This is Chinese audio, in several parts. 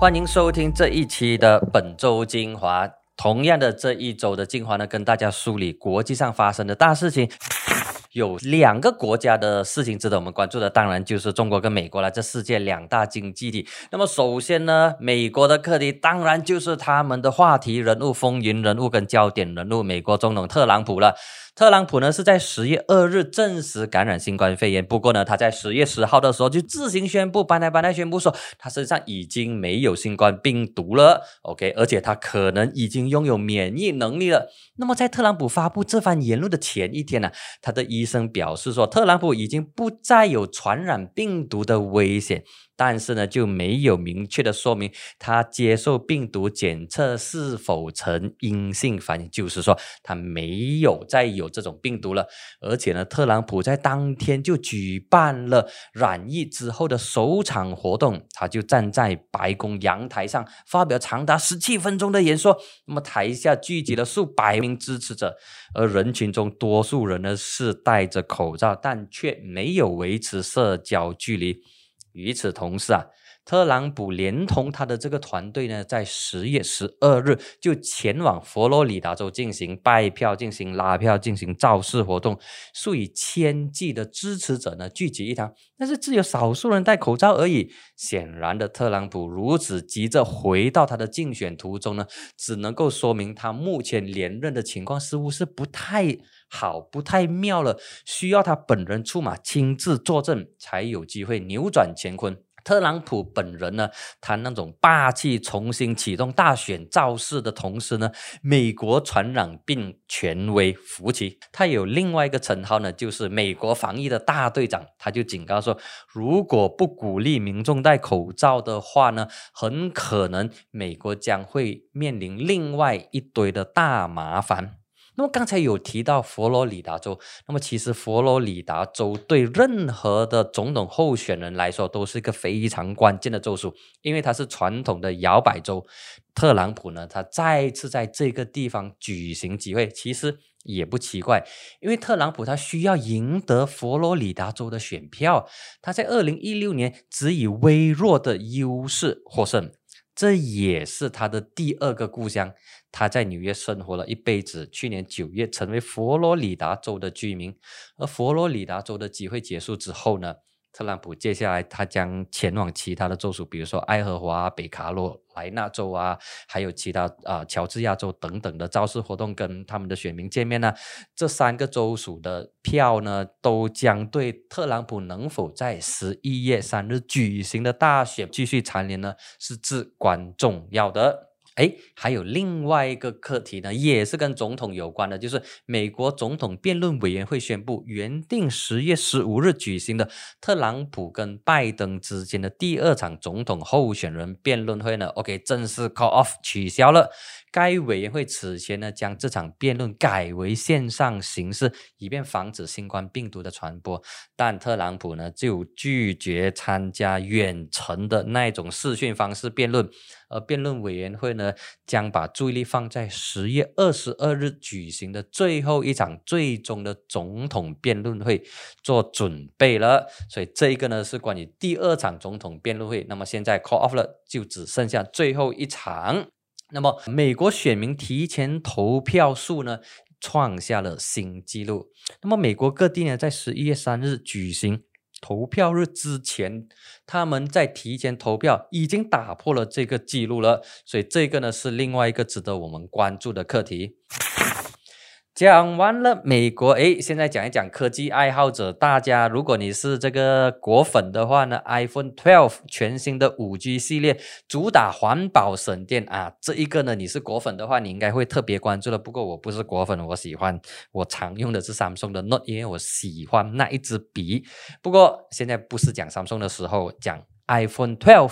欢迎收听这一期的本周精华。同样的，这一周的精华呢，跟大家梳理国际上发生的大事情。有两个国家的事情值得我们关注的，当然就是中国跟美国了，这世界两大经济体。那么首先呢，美国的课题当然就是他们的话题人物、风云人物跟焦点人物——美国总统特朗普了。特朗普呢是在十月二日证实感染新冠肺炎，不过呢，他在十月十号的时候就自行宣布，搬来搬来宣布说他身上已经没有新冠病毒了。OK，而且他可能已经拥有免疫能力了。那么在特朗普发布这番言论的前一天呢，他的医生表示说，特朗普已经不再有传染病毒的危险。但是呢，就没有明确的说明他接受病毒检测是否呈阴性反应，就是说他没有再有这种病毒了。而且呢，特朗普在当天就举办了染疫之后的首场活动，他就站在白宫阳台上发表长达十七分钟的演说。那么台下聚集了数百名支持者，而人群中多数人呢是戴着口罩，但却没有维持社交距离。与此同时啊，特朗普连同他的这个团队呢，在十月十二日就前往佛罗里达州进行拜票、进行拉票、进行造势活动，数以千计的支持者呢聚集一堂，但是只有少数人戴口罩而已。显然的，特朗普如此急着回到他的竞选途中呢，只能够说明他目前连任的情况似乎是不太好、不太妙了，需要他本人出马亲自坐镇，才有机会扭转乾坤。特朗普本人呢，他那种霸气重新启动大选造势的同时呢，美国传染病权威福奇，他有另外一个称号呢，就是美国防疫的大队长。他就警告说，如果不鼓励民众戴口罩的话呢，很可能美国将会面临另外一堆的大麻烦。那么刚才有提到佛罗里达州，那么其实佛罗里达州对任何的总统候选人来说都是一个非常关键的州属，因为它是传统的摇摆州。特朗普呢，他再次在这个地方举行集会，其实也不奇怪，因为特朗普他需要赢得佛罗里达州的选票，他在二零一六年只以微弱的优势获胜。这也是他的第二个故乡。他在纽约生活了一辈子，去年九月成为佛罗里达州的居民。而佛罗里达州的集会结束之后呢？特朗普接下来他将前往其他的州属，比如说爱荷华、北卡罗来纳州啊，还有其他啊乔治亚州等等的造势活动，跟他们的选民见面呢。这三个州属的票呢，都将对特朗普能否在十一月三日举行的大选继续蝉联呢，是至关重要的。哎，还有另外一个课题呢，也是跟总统有关的，就是美国总统辩论委员会宣布，原定十月十五日举行的特朗普跟拜登之间的第二场总统候选人辩论会呢，OK，正式 call off 取消了。该委员会此前呢，将这场辩论改为线上形式，以便防止新冠病毒的传播。但特朗普呢，就拒绝参加远程的那种视讯方式辩论。而辩论委员会呢，将把注意力放在十月二十二日举行的最后一场最终的总统辩论会做准备了。所以这一个呢，是关于第二场总统辩论会。那么现在 call off 了，就只剩下最后一场。那么，美国选民提前投票数呢，创下了新纪录。那么，美国各地呢，在十一月三日举行投票日之前，他们在提前投票已经打破了这个记录了。所以，这个呢，是另外一个值得我们关注的课题。讲完了美国，诶，现在讲一讲科技爱好者。大家，如果你是这个果粉的话呢，iPhone 12全新的五 G 系列，主打环保省电啊，这一个呢，你是果粉的话，你应该会特别关注的。不过我不是果粉，我喜欢我常用的是 Samsung 的 Note，因为我喜欢那一支笔。不过现在不是讲 Samsung 的时候，讲。iPhone 12，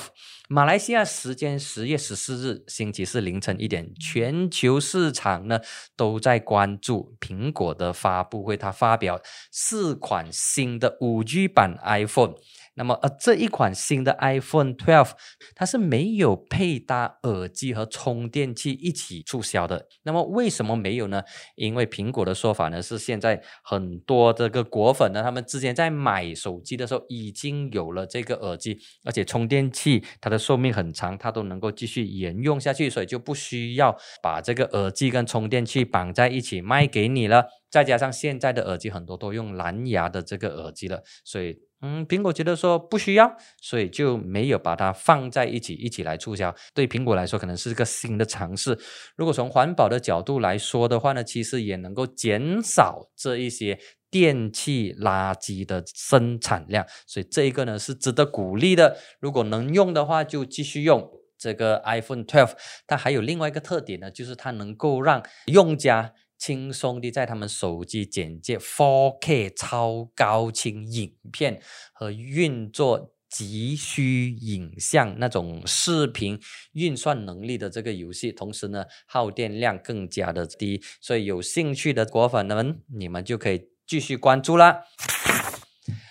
马来西亚时间十月十四日星期四凌晨一点，全球市场呢都在关注苹果的发布会。它发表四款新的五 G 版 iPhone。那么呃这一款新的 iPhone 12，它是没有配搭耳机和充电器一起促销的。那么为什么没有呢？因为苹果的说法呢是现在很多这个果粉呢，他们之前在买手机的时候已经有了这个耳机，而且充电器它的寿命很长，它都能够继续沿用下去，所以就不需要把这个耳机跟充电器绑在一起卖给你了。再加上现在的耳机很多都用蓝牙的这个耳机了，所以嗯，苹果觉得说不需要，所以就没有把它放在一起一起来促销。对苹果来说，可能是个新的尝试。如果从环保的角度来说的话呢，其实也能够减少这一些电器垃圾的生产量，所以这一个呢是值得鼓励的。如果能用的话，就继续用这个 iPhone 12。它还有另外一个特点呢，就是它能够让用家。轻松地在他们手机简介 4K 超高清影片和运作急需影像那种视频运算能力的这个游戏，同时呢耗电量更加的低，所以有兴趣的果粉们，你们就可以继续关注啦。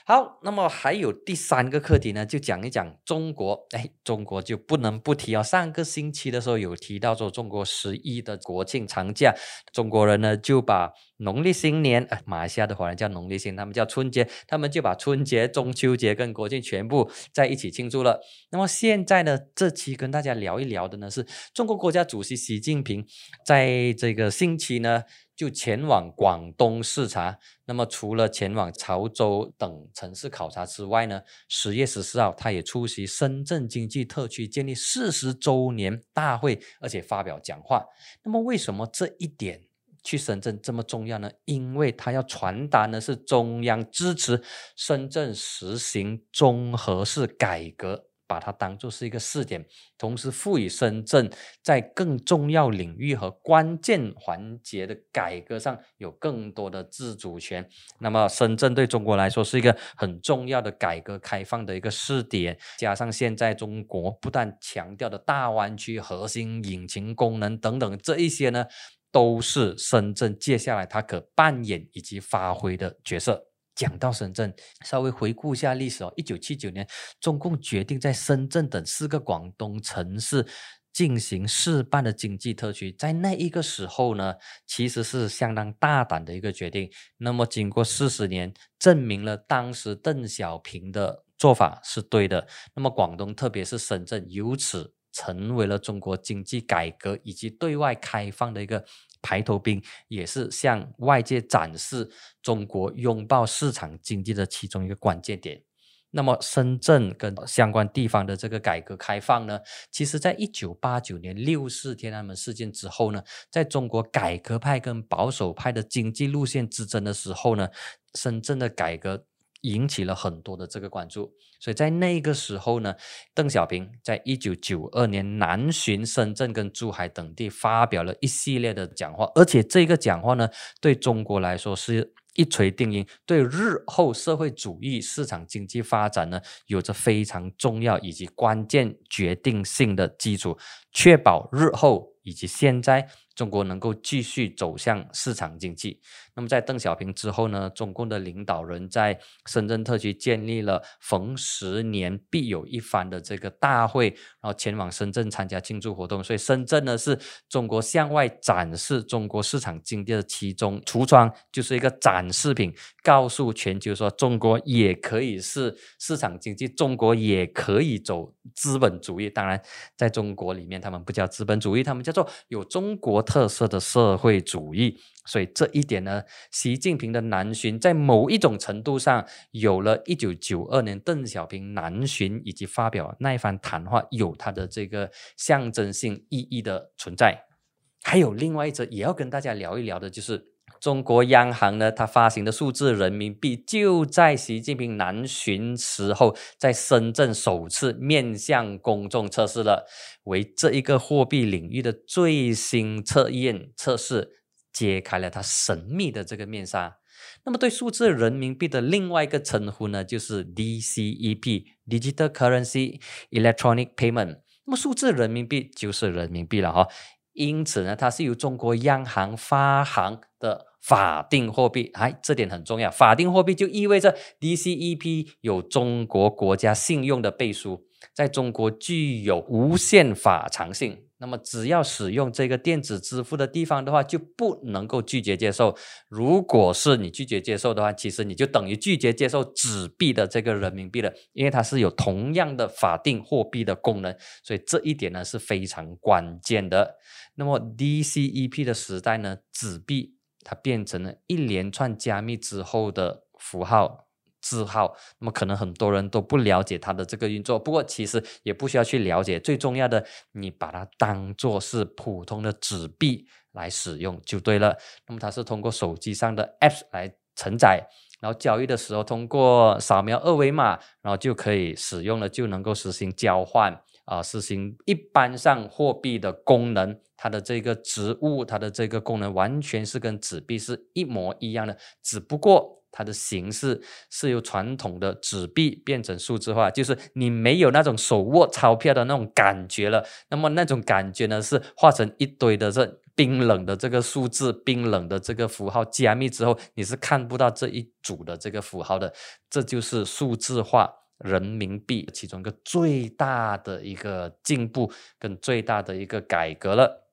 好，那么还有第三个课题呢，就讲一讲中国。哎，中国就不能不提哦。上个星期的时候有提到说，中国十一的国庆长假，中国人呢就把农历新年，呃，马来西亚的华人叫农历新，他们叫春节，他们就把春节、中秋节跟国庆全部在一起庆祝了。那么现在呢，这期跟大家聊一聊的呢，是中国国家主席习近平在这个星期呢。就前往广东视察，那么除了前往潮州等城市考察之外呢，十月十四号他也出席深圳经济特区建立四十周年大会，而且发表讲话。那么为什么这一点去深圳这么重要呢？因为他要传达的是中央支持深圳实行综合式改革。把它当做是一个试点，同时赋予深圳在更重要领域和关键环节的改革上有更多的自主权。那么，深圳对中国来说是一个很重要的改革开放的一个试点。加上现在中国不但强调的大湾区核心引擎功能等等，这一些呢，都是深圳接下来它可扮演以及发挥的角色。讲到深圳，稍微回顾一下历史哦。一九七九年，中共决定在深圳等四个广东城市进行试办的经济特区，在那一个时候呢，其实是相当大胆的一个决定。那么，经过四十年，证明了当时邓小平的做法是对的。那么，广东特别是深圳，由此成为了中国经济改革以及对外开放的一个。排头兵也是向外界展示中国拥抱市场经济的其中一个关键点。那么，深圳跟相关地方的这个改革开放呢，其实在一九八九年六四天安门事件之后呢，在中国改革派跟保守派的经济路线之争的时候呢，深圳的改革。引起了很多的这个关注，所以在那个时候呢，邓小平在一九九二年南巡深圳跟珠海等地，发表了一系列的讲话，而且这个讲话呢，对中国来说是一锤定音，对日后社会主义市场经济发展呢，有着非常重要以及关键决定性的基础，确保日后以及现在。中国能够继续走向市场经济。那么，在邓小平之后呢？中共的领导人在深圳特区建立了逢十年必有一番的这个大会，然后前往深圳参加庆祝活动。所以，深圳呢是中国向外展示中国市场经济的其中橱窗，就是一个展示品，告诉全球说中国也可以是市场经济，中国也可以走资本主义。当然，在中国里面，他们不叫资本主义，他们叫做有中国。特色的社会主义，所以这一点呢，习近平的南巡在某一种程度上有了一九九二年邓小平南巡以及发表那一番谈话有它的这个象征性意义的存在。还有另外一则也要跟大家聊一聊的，就是中国央行呢，它发行的数字人民币就在习近平南巡时候，在深圳首次面向公众测试了。为这一个货币领域的最新测验测试，揭开了它神秘的这个面纱。那么，对数字人民币的另外一个称呼呢，就是 DCEP（Digital Currency Electronic Payment）。那么，数字人民币就是人民币了哈。因此呢，它是由中国央行发行的。法定货币。哎，这点很重要。法定货币就意味着 DCEP 有中国国家信用的背书，在中国具有无限法偿性。那么，只要使用这个电子支付的地方的话，就不能够拒绝接受。如果是你拒绝接受的话，其实你就等于拒绝接受纸币的这个人民币了，因为它是有同样的法定货币的功能，所以这一点呢是非常关键的。那么 DCEP 的时代呢，纸币它变成了一连串加密之后的符号。字号，那么可能很多人都不了解它的这个运作，不过其实也不需要去了解，最重要的，你把它当做是普通的纸币来使用就对了。那么它是通过手机上的 App 来承载，然后交易的时候通过扫描二维码，然后就可以使用了，就能够实行交换啊，实行一般上货币的功能。它的这个植物，它的这个功能完全是跟纸币是一模一样的，只不过。它的形式是由传统的纸币变成数字化，就是你没有那种手握钞票的那种感觉了。那么那种感觉呢，是化成一堆的这冰冷的这个数字、冰冷的这个符号加密之后，你是看不到这一组的这个符号的。这就是数字化人民币其中一个最大的一个进步跟最大的一个改革了。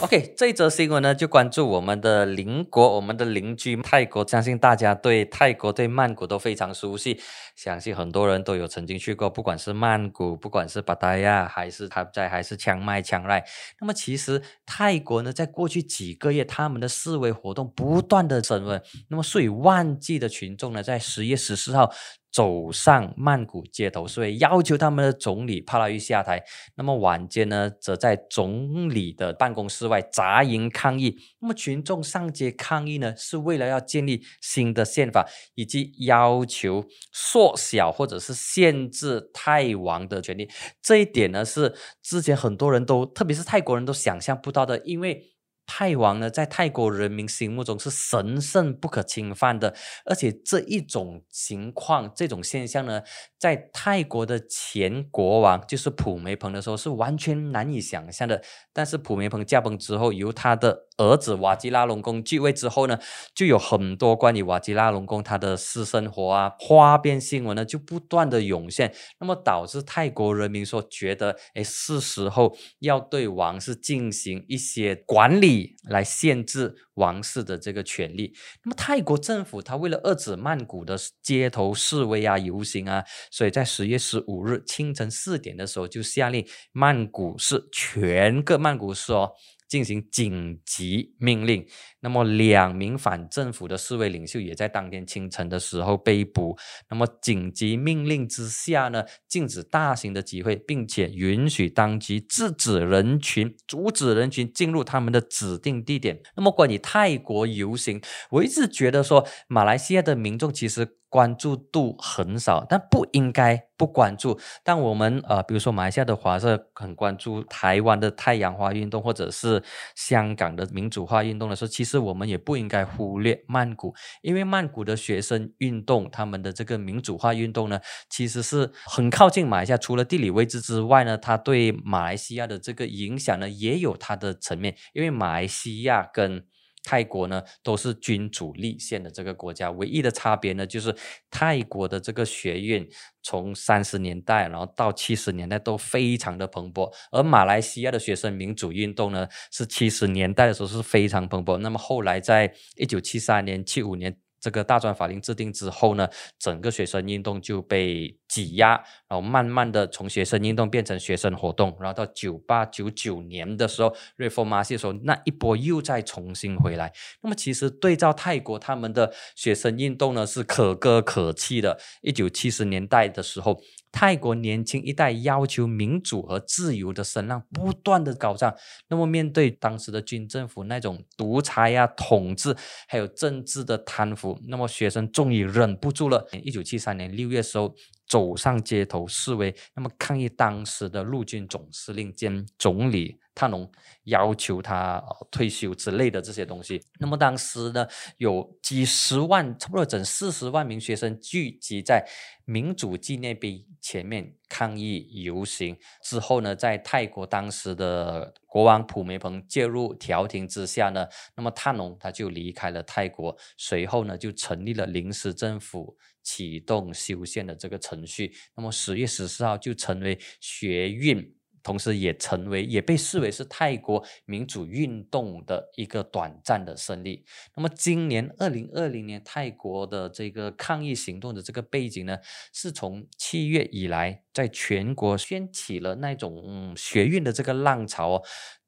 OK，这一则新闻呢，就关注我们的邻国，我们的邻居泰国。相信大家对泰国、对曼谷都非常熟悉，相信很多人都有曾经去过，不管是曼谷，不管是巴达雅，还是他在，还是枪麦、枪赖。那么其实泰国呢，在过去几个月，他们的示威活动不断的升温，那么数以万计的群众呢，在十月十四号。走上曼谷街头所以，要求他们的总理帕拉育下台。那么晚间呢，则在总理的办公室外扎营抗议。那么群众上街抗议呢，是为了要建立新的宪法，以及要求缩小或者是限制泰王的权利。这一点呢，是之前很多人都，特别是泰国人都想象不到的，因为。泰王呢，在泰国人民心目中是神圣不可侵犯的，而且这一种情况、这种现象呢，在泰国的前国王就是普梅蓬的时候是完全难以想象的。但是普梅蓬驾崩之后，由他的儿子瓦吉拉隆功继位之后呢，就有很多关于瓦吉拉隆功他的私生活啊、花边新闻呢，就不断的涌现，那么导致泰国人民说觉得，哎，是时候要对王室进行一些管理。来限制王室的这个权利。那么泰国政府他为了遏制曼谷的街头示威啊、游行啊，所以在十月十五日清晨四点的时候就下令曼谷市全个曼谷市哦。进行紧急命令，那么两名反政府的示威领袖也在当天清晨的时候被捕。那么紧急命令之下呢，禁止大型的集会，并且允许当局制止人群、阻止人群进入他们的指定地点。那么关于泰国游行，我一直觉得说，马来西亚的民众其实。关注度很少，但不应该不关注。但我们呃，比如说马来西亚的华社很关注台湾的太阳花运动，或者是香港的民主化运动的时候，其实是我们也不应该忽略曼谷，因为曼谷的学生运动，他们的这个民主化运动呢，其实是很靠近马来西亚。除了地理位置之外呢，它对马来西亚的这个影响呢，也有它的层面，因为马来西亚跟泰国呢都是君主立宪的这个国家，唯一的差别呢就是泰国的这个学院从三十年代然后到七十年代都非常的蓬勃，而马来西亚的学生民主运动呢是七十年代的时候是非常蓬勃，那么后来在一九七三年、七五年。这个大专法令制定之后呢，整个学生运动就被挤压，然后慢慢的从学生运动变成学生活动，然后到九八九九年的时候，Reform 的时候，那一波又再重新回来。那么其实对照泰国他们的学生运动呢，是可歌可泣的。一九七十年代的时候。泰国年轻一代要求民主和自由的声浪不断的高涨，那么面对当时的军政府那种独裁呀、统治，还有政治的贪腐，那么学生终于忍不住了。一九七三年六月时候。走上街头示威，那么抗议当时的陆军总司令兼总理塔农要求他退休之类的这些东西。那么当时呢，有几十万，差不多整四十万名学生聚集在民主纪念碑前面。抗议游行之后呢，在泰国当时的国王普梅蓬介入调停之下呢，那么泰农他就离开了泰国，随后呢就成立了临时政府，启动修宪的这个程序。那么十月十四号就成为学运。同时也成为，也被视为是泰国民主运动的一个短暂的胜利。那么，今年二零二零年泰国的这个抗议行动的这个背景呢，是从七月以来，在全国掀起了那种嗯学运的这个浪潮哦。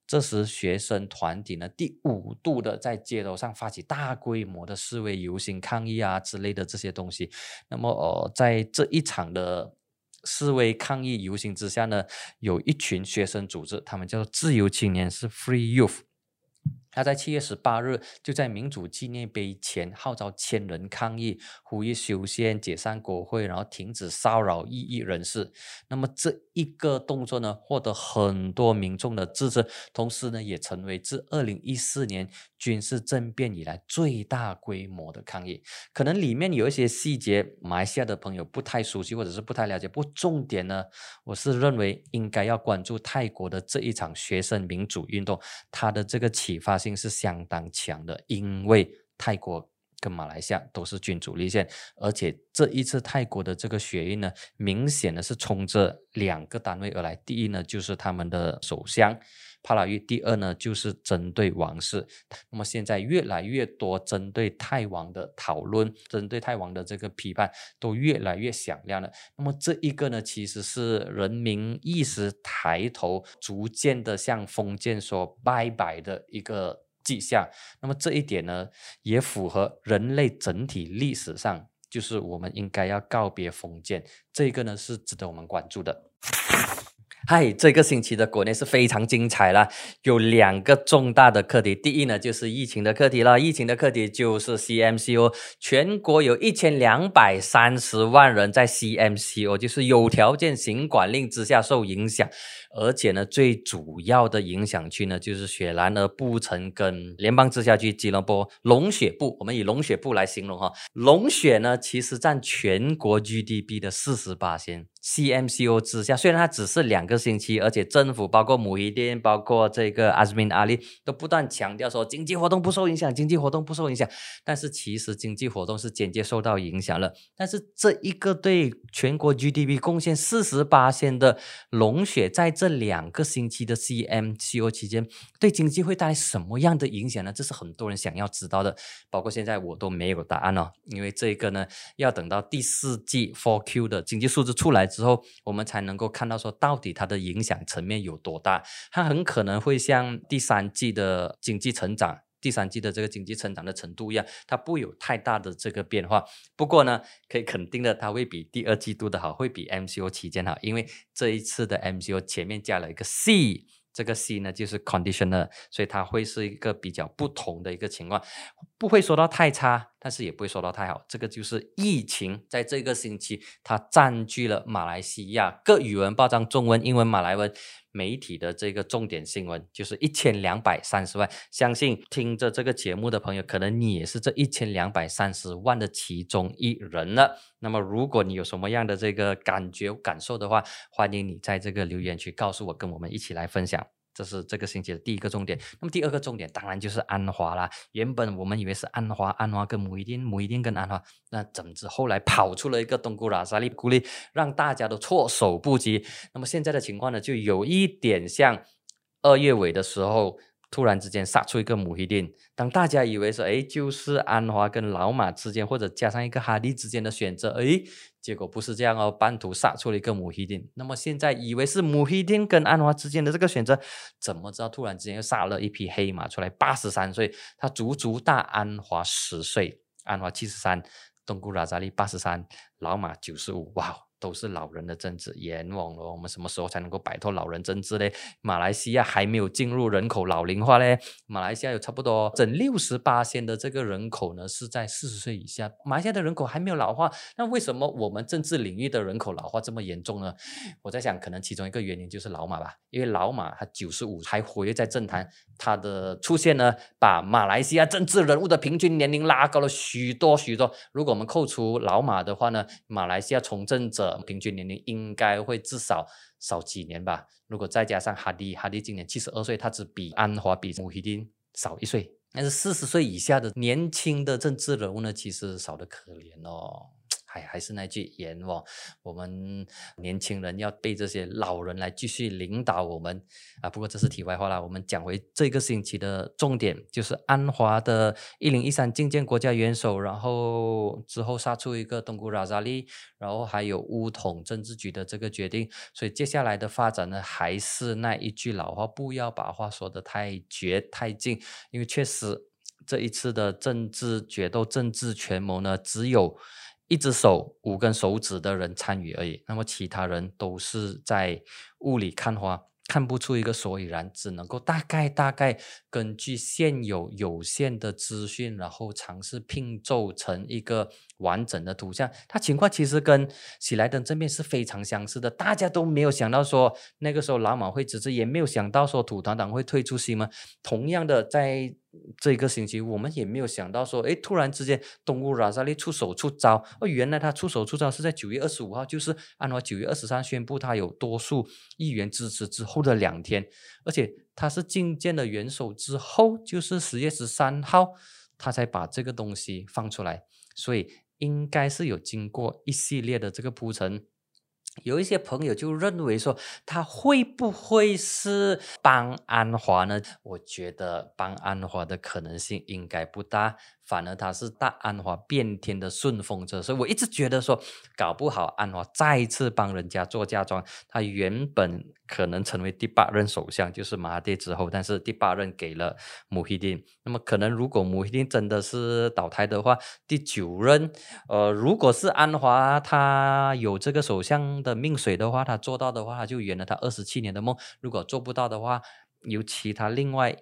这时，学生团体呢第五度的在街头上发起大规模的示威游行抗议啊之类的这些东西。那么，呃，在这一场的。示威抗议游行之下呢，有一群学生组织，他们叫做自由青年，是 Free Youth。他在七月十八日就在民主纪念碑前号召千人抗议，呼吁修宪、解散国会，然后停止骚扰异议人士。那么这一个动作呢，获得很多民众的支持，同时呢，也成为自二零一四年军事政变以来最大规模的抗议。可能里面有一些细节，马来西亚的朋友不太熟悉或者是不太了解。不过重点呢，我是认为应该要关注泰国的这一场学生民主运动，它的这个启发。性是相当强的，因为泰国跟马来西亚都是君主立宪，而且这一次泰国的这个血运呢，明显的是冲着两个单位而来。第一呢，就是他们的首相帕拉育；第二呢，就是针对王室。那么现在越来越多针对泰王的讨论，针对泰王的这个批判都越来越响亮了。那么这一个呢，其实是人民意识抬头，逐渐的向封建说拜拜的一个。迹象，那么这一点呢，也符合人类整体历史上，就是我们应该要告别封建，这个呢是值得我们关注的。嗨，这个星期的国内是非常精彩了，有两个重大的课题。第一呢，就是疫情的课题了。疫情的课题就是 CMCO，全国有一千两百三十万人在 CMCO，就是有条件行管令之下受影响。而且呢，最主要的影响区呢，就是雪兰莪布城跟联邦直辖区吉隆坡龙雪部。我们以龙雪部来形容哈，龙雪呢，其实占全国 GDP 的四十八先。CMCO 之下，虽然它只是两个星期，而且政府包括母仪店、包括这个阿斯敏阿里都不断强调说经济活动不受影响，经济活动不受影响。但是其实经济活动是间接受到影响了。但是这一个对全国 GDP 贡献四十八先的龙血，在这两个星期的 CMCO 期间，对经济会带来什么样的影响呢？这是很多人想要知道的。包括现在我都没有答案哦，因为这个呢，要等到第四季 for Q 的经济数字出来。之后，我们才能够看到说，到底它的影响层面有多大？它很可能会像第三季的经济成长，第三季的这个经济成长的程度一样，它不有太大的这个变化。不过呢，可以肯定的，它会比第二季度的好，会比 MCO 期间好，因为这一次的 MCO 前面加了一个 C。这个 C 呢，就是 conditioner，所以它会是一个比较不同的一个情况，不会说到太差，但是也不会说到太好。这个就是疫情在这个星期，它占据了马来西亚各语文报章中文、英文、马来文媒体的这个重点新闻，就是一千两百三十万。相信听着这个节目的朋友，可能你也是这一千两百三十万的其中一人了。那么，如果你有什么样的这个感觉感受的话，欢迎你在这个留言区告诉我，跟我们一起来分享。这是这个星期的第一个重点。那么第二个重点当然就是安华啦。原本我们以为是安华，安华跟母一丁，母一丁跟安华，那怎知后来跑出了一个东姑拉沙利古利，让大家都措手不及。那么现在的情况呢，就有一点像二月尾的时候。突然之间杀出一个母黑丁，当大家以为说，哎，就是安华跟老马之间，或者加上一个哈利之间的选择，哎，结果不是这样哦，半途杀出了一个母黑丁。那么现在以为是母黑丁跟安华之间的这个选择，怎么知道突然之间又杀了一匹黑马出来？八十三岁，他足足大安华十岁，安华七十三，东姑拉扎利八十三，老马九十五，哇！都是老人的政治，阎王了！我们什么时候才能够摆脱老人政治嘞？马来西亚还没有进入人口老龄化嘞。马来西亚有差不多整六十八线的这个人口呢，是在四十岁以下。马来西亚的人口还没有老化，那为什么我们政治领域的人口老化这么严重呢？我在想，可能其中一个原因就是老马吧，因为老马他九十五还活跃在政坛，他的出现呢，把马来西亚政治人物的平均年龄拉高了许多许多。如果我们扣除老马的话呢，马来西亚从政者。平均年龄应该会至少少几年吧。如果再加上哈迪，哈迪今年七十二岁，他只比安华比穆希丁少一岁。但是四十岁以下的年轻的政治人物呢，其实少得可怜哦。还还是那句言哦，我们年轻人要被这些老人来继续领导我们啊。不过这是题外话啦，我们讲回这个星期的重点，就是安华的一零一三觐见国家元首，然后之后杀出一个东姑拉扎利，然后还有乌统政治局的这个决定。所以接下来的发展呢，还是那一句老话，不要把话说得太绝太近，因为确实这一次的政治决斗、政治权谋呢，只有。一只手五根手指的人参与而已，那么其他人都是在雾里看花，看不出一个所以然，只能够大概大概根据现有有限的资讯，然后尝试拼凑成一个完整的图像。它情况其实跟喜来登这边是非常相似的，大家都没有想到说那个时候老马会辞职，也没有想到说土团党会退出西门。同样的在。这个星期我们也没有想到说，哎，突然之间东乌拉扎利出手出招，哦，原来他出手出招是在九月二十五号，就是按照九月二十三宣布他有多数议员支持之后的两天，而且他是觐见了元首之后，就是十月十三号，他才把这个东西放出来，所以应该是有经过一系列的这个铺陈。有一些朋友就认为说，他会不会是帮安华呢？我觉得帮安华的可能性应该不大。反而他是大安华变天的顺风车，所以我一直觉得说，搞不好安华再次帮人家做嫁妆。他原本可能成为第八任首相，就是马哈蒂之后，但是第八任给了穆希丁。那么可能如果穆希丁真的是倒台的话，第九任，呃，如果是安华他有这个首相的命水的话，他做到的话，他就圆了他二十七年的梦。如果做不到的话，由其他另外。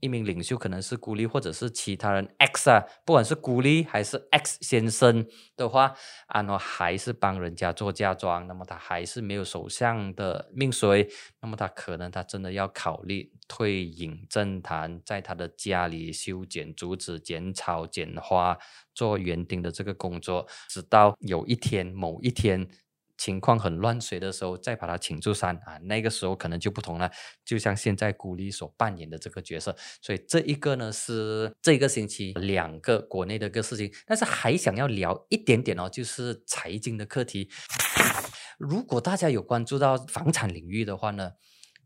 一名领袖可能是孤立，或者是其他人 X 啊，不管是孤立还是 X 先生的话，安华还是帮人家做嫁妆，那么他还是没有首相的命水，那么他可能他真的要考虑退隐政坛，在他的家里修剪竹子、剪草、剪花，做园丁的这个工作，直到有一天某一天。情况很乱水的时候，再把他请出山啊，那个时候可能就不同了。就像现在古力所扮演的这个角色，所以这一个呢是这个星期两个国内的一个事情，但是还想要聊一点点哦，就是财经的课题。如果大家有关注到房产领域的话呢，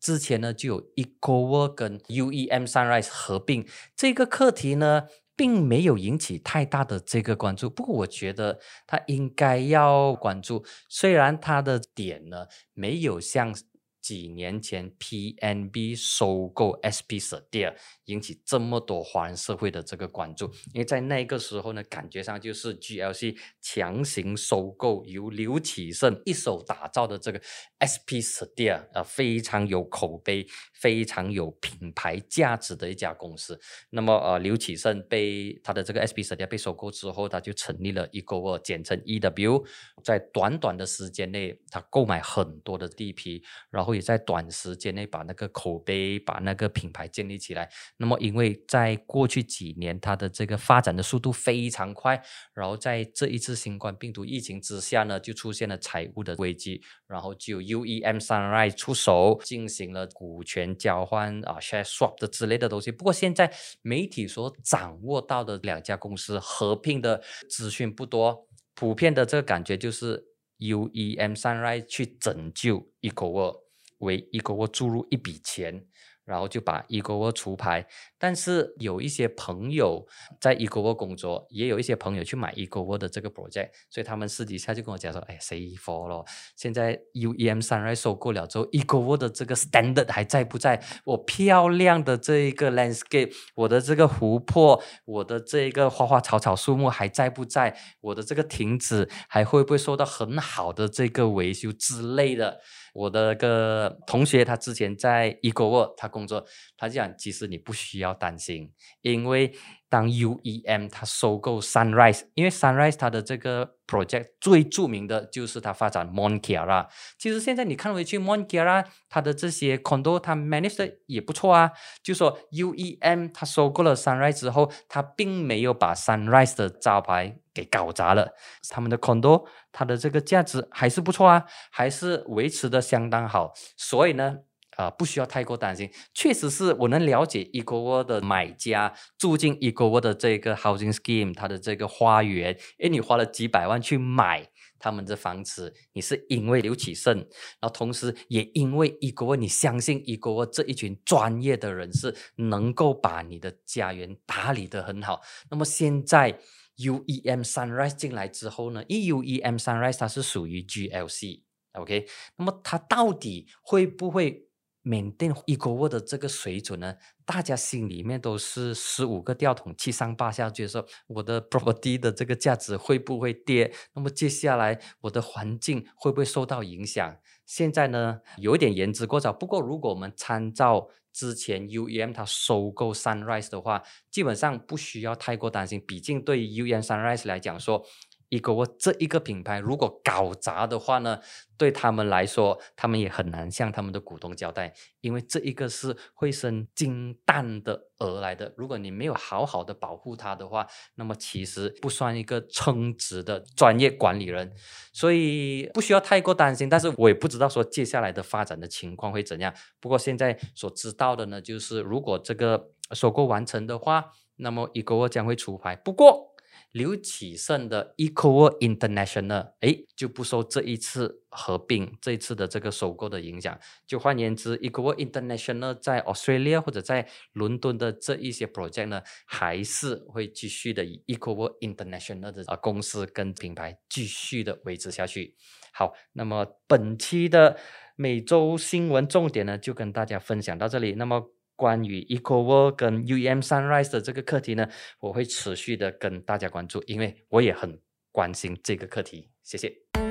之前呢就有 Eco 跟 UEM Sunrise 合并这个课题呢。并没有引起太大的这个关注，不过我觉得他应该要关注，虽然他的点呢没有像。几年前，PNB 收购 SP 设店，引起这么多华人社会的这个关注，因为在那个时候呢，感觉上就是 GLC 强行收购由刘启胜一手打造的这个 SP 设店，呃，非常有口碑、非常有品牌价值的一家公司。那么，呃，刘启胜被他的这个 SP 设店被收购之后，他就成立了 Eco，简称 EW，在短短的时间内，他购买很多的地皮，然后。会在短时间内把那个口碑、把那个品牌建立起来。那么，因为在过去几年，它的这个发展的速度非常快，然后在这一次新冠病毒疫情之下呢，就出现了财务的危机，然后就 UEM Sunrise 出手进行了股权交换啊，share swap 的之类的东西。不过，现在媒体所掌握到的两家公司合并的资讯不多，普遍的这个感觉就是 UEM Sunrise 去拯救 ecowork。为一个我注入一笔钱。然后就把 e g o 出牌，但是有一些朋友在 e g o 工作，也有一些朋友去买 e g o 的这个 project，所以他们私底下就跟我讲说：“哎，say for 咯，现在 UEM Sunrise 收购了之后 e g o 的这个 standard 还在不在？我漂亮的这一个 landscape，我的这个湖泊，我的这一个花花草草树木还在不在？我的这个亭子还会不会受到很好的这个维修之类的？”我的个同学他之前在 e g o 他工作，他讲其实你不需要担心，因为当 UEM 它收购 Sunrise，因为 Sunrise 它的这个 project 最著名的就是它发展 Monkiara。其实现在你看回去，Monkiara 它的这些 condo 它 manage 也不错啊。就说 UEM 它收购了 Sunrise 之后，它并没有把 Sunrise 的招牌给搞砸了，他们的 condo 它的这个价值还是不错啊，还是维持的相当好。所以呢。啊，不需要太过担心。确实是我能了解 Ecoword 的买家住进 Ecoword 的这个 housing scheme，它的这个花园，诶，你花了几百万去买他们的房子，你是因为刘启胜，然后同时也因为 Ecoword 你相信 Ecoword 这一群专业的人士能够把你的家园打理得很好。那么现在 UEM Sunrise 进来之后呢？E UEM Sunrise 它是属于 GLC，OK？那么它到底会不会？缅甸 eco 的这个水准呢，大家心里面都是十五个吊桶七上八下，觉得说我的 property 的这个价值会不会跌？那么接下来我的环境会不会受到影响？现在呢，有一点言之过早。不过如果我们参照之前 UEM 它收购 Sunrise 的话，基本上不需要太过担心。毕竟对于 UEM Sunrise 来讲说。一个我这一个品牌如果搞砸的话呢，对他们来说，他们也很难向他们的股东交代，因为这一个是会生金蛋的鹅来的。如果你没有好好的保护它的话，那么其实不算一个称职的专业管理人，所以不需要太过担心。但是我也不知道说接下来的发展的情况会怎样。不过现在所知道的呢，就是如果这个收购完成的话，那么一个我将会出牌。不过。刘启胜的 Eco International，哎，就不受这一次合并、这一次的这个收购的影响。就换言之，Eco International 在 Australia 或者在伦敦的这一些 project 呢，还是会继续的以 Eco International 的啊公司跟品牌继续的维持下去。好，那么本期的每周新闻重点呢，就跟大家分享到这里。那么。关于 EcoWorld 跟 UEM Sunrise 的这个课题呢，我会持续的跟大家关注，因为我也很关心这个课题。谢谢。